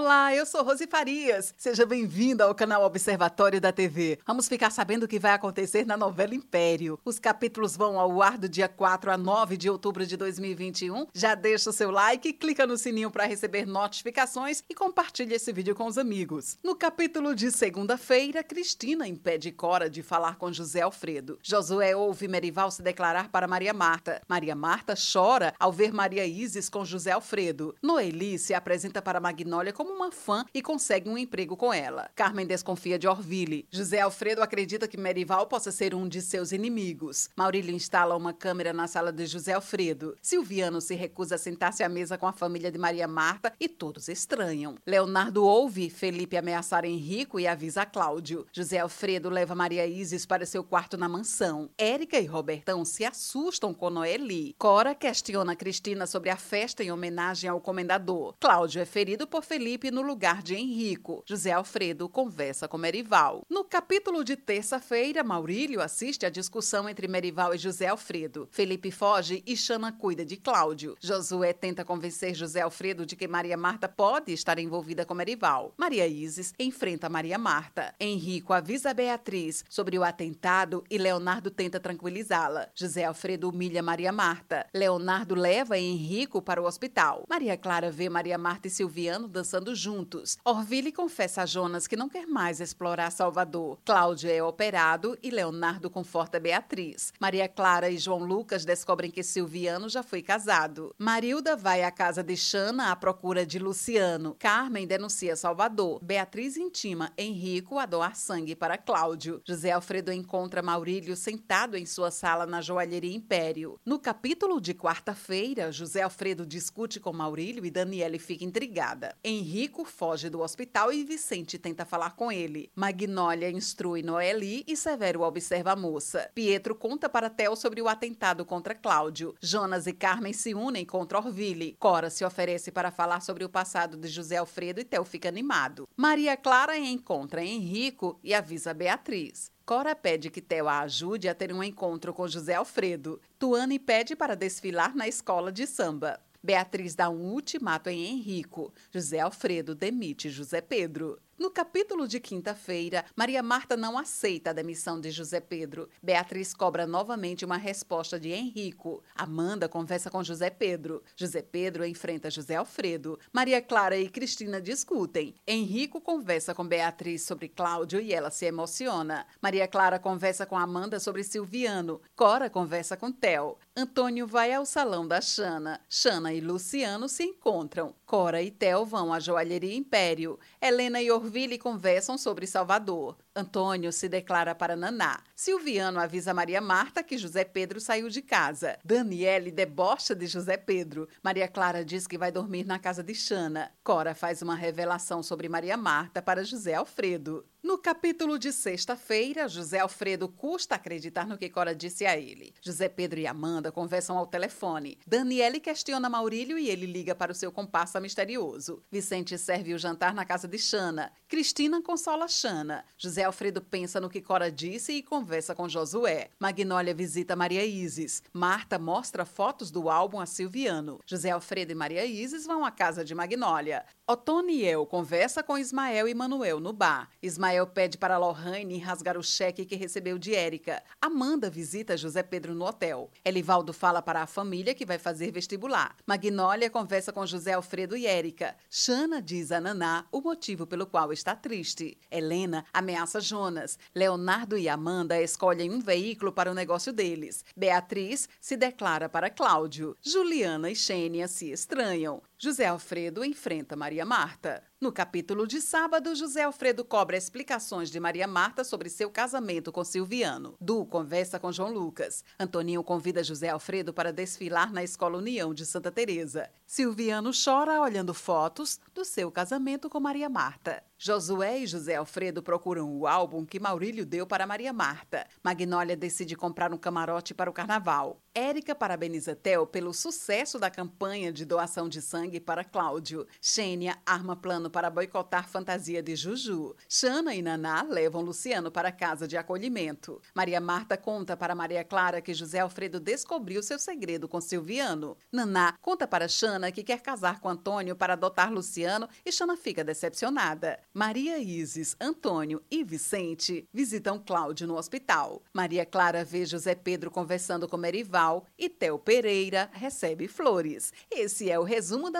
Olá, eu sou Rose Farias. Seja bem-vinda ao canal Observatório da TV. Vamos ficar sabendo o que vai acontecer na novela Império. Os capítulos vão ao ar do dia 4 a 9 de outubro de 2021. Já deixa o seu like, clica no sininho para receber notificações e compartilhe esse vídeo com os amigos. No capítulo de segunda-feira, Cristina impede Cora de falar com José Alfredo. Josué ouve Merival se declarar para Maria Marta. Maria Marta chora ao ver Maria Isis com José Alfredo. Noeli se apresenta para Magnólia como uma fã e consegue um emprego com ela. Carmen desconfia de Orville. José Alfredo acredita que Merival possa ser um de seus inimigos. Maurílio instala uma câmera na sala de José Alfredo. Silviano se recusa a sentar-se à mesa com a família de Maria Marta e todos estranham. Leonardo ouve Felipe ameaçar Henrico e avisa Cláudio. José Alfredo leva Maria Isis para seu quarto na mansão. Érica e Robertão se assustam com Noeli. Cora questiona Cristina sobre a festa em homenagem ao comendador. Cláudio é ferido por Felipe No lugar de Henrico. José Alfredo conversa com Merival. No capítulo de terça-feira, Maurílio assiste à discussão entre Merival e José Alfredo. Felipe foge e Chana cuida de Cláudio. Josué tenta convencer José Alfredo de que Maria Marta pode estar envolvida com Merival. Maria Isis enfrenta Maria Marta. Henrico avisa Beatriz sobre o atentado e Leonardo tenta tranquilizá-la. José Alfredo humilha Maria Marta. Leonardo leva Henrico para o hospital. Maria Clara vê Maria Marta e Silviano dançando juntos. Orville confessa a Jonas que não quer mais explorar Salvador. Cláudio é operado e Leonardo conforta Beatriz. Maria Clara e João Lucas descobrem que Silviano já foi casado. Marilda vai à casa de Xana à procura de Luciano. Carmen denuncia Salvador. Beatriz intima Henrico a doar sangue para Cláudio. José Alfredo encontra Maurílio sentado em sua sala na joalheria Império. No capítulo de quarta-feira, José Alfredo discute com Maurílio e Daniele fica intrigada. Henrico Henrico foge do hospital e Vicente tenta falar com ele. Magnólia instrui Noeli e Severo observa a moça. Pietro conta para Theo sobre o atentado contra Cláudio. Jonas e Carmen se unem contra Orville. Cora se oferece para falar sobre o passado de José Alfredo e Theo fica animado. Maria Clara encontra Henrico e avisa Beatriz. Cora pede que Theo a ajude a ter um encontro com José Alfredo. Tuane pede para desfilar na escola de samba. Beatriz dá um ultimato em Henrico. José Alfredo demite José Pedro. No capítulo de quinta-feira, Maria Marta não aceita a demissão de José Pedro. Beatriz cobra novamente uma resposta de Henrico. Amanda conversa com José Pedro. José Pedro enfrenta José Alfredo. Maria Clara e Cristina discutem. Henrico conversa com Beatriz sobre Cláudio e ela se emociona. Maria Clara conversa com Amanda sobre Silviano. Cora conversa com Theo. Antônio vai ao salão da Xana. Xana e Luciano se encontram. Cora e Theo vão à joalheria Império. Helena e Orville Orville conversam sobre Salvador. Antônio se declara para Naná. Silviano avisa Maria Marta que José Pedro saiu de casa. Daniele debocha de José Pedro. Maria Clara diz que vai dormir na casa de Xana. Cora faz uma revelação sobre Maria Marta para José Alfredo. No capítulo de sexta-feira, José Alfredo custa acreditar no que Cora disse a ele. José Pedro e Amanda conversam ao telefone. Daniele questiona Maurílio e ele liga para o seu comparsa misterioso. Vicente serve o jantar na casa de Xana. Cristina consola Xana. José Alfredo pensa no que Cora disse e conversa com Josué. Magnólia visita Maria Isis. Marta mostra fotos do álbum a Silviano. José Alfredo e Maria Isis vão à casa de Magnólia. Otoniel conversa com Ismael e Manuel no bar. Ismael pede para Lohane rasgar o cheque que recebeu de Érica. Amanda visita José Pedro no hotel. Elivaldo fala para a família que vai fazer vestibular. Magnólia conversa com José Alfredo e Érica. Xana diz a Naná o motivo pelo qual está triste. Helena ameaça Jonas. Leonardo e Amanda escolhem um veículo para o negócio deles. Beatriz se declara para Cláudio. Juliana e Xênia se estranham. José Alfredo enfrenta Maria Marta. No capítulo de sábado, José Alfredo cobra explicações de Maria Marta sobre seu casamento com Silviano. Du conversa com João Lucas. Antoninho convida José Alfredo para desfilar na Escola União de Santa Teresa. Silviano chora olhando fotos do seu casamento com Maria Marta. Josué e José Alfredo procuram o álbum que Maurílio deu para Maria Marta. Magnólia decide comprar um camarote para o carnaval. Érica parabeniza Theo pelo sucesso da campanha de doação de sangue para Cláudio. Xênia arma plano para boicotar fantasia de Juju. Xana e Naná levam Luciano para casa de acolhimento. Maria Marta conta para Maria Clara que José Alfredo descobriu seu segredo com Silviano. Naná conta para Xana que quer casar com Antônio para adotar Luciano e Xana fica decepcionada. Maria Isis, Antônio e Vicente visitam Cláudio no hospital. Maria Clara vê José Pedro conversando com Merival e Theo Pereira recebe flores. Esse é o resumo da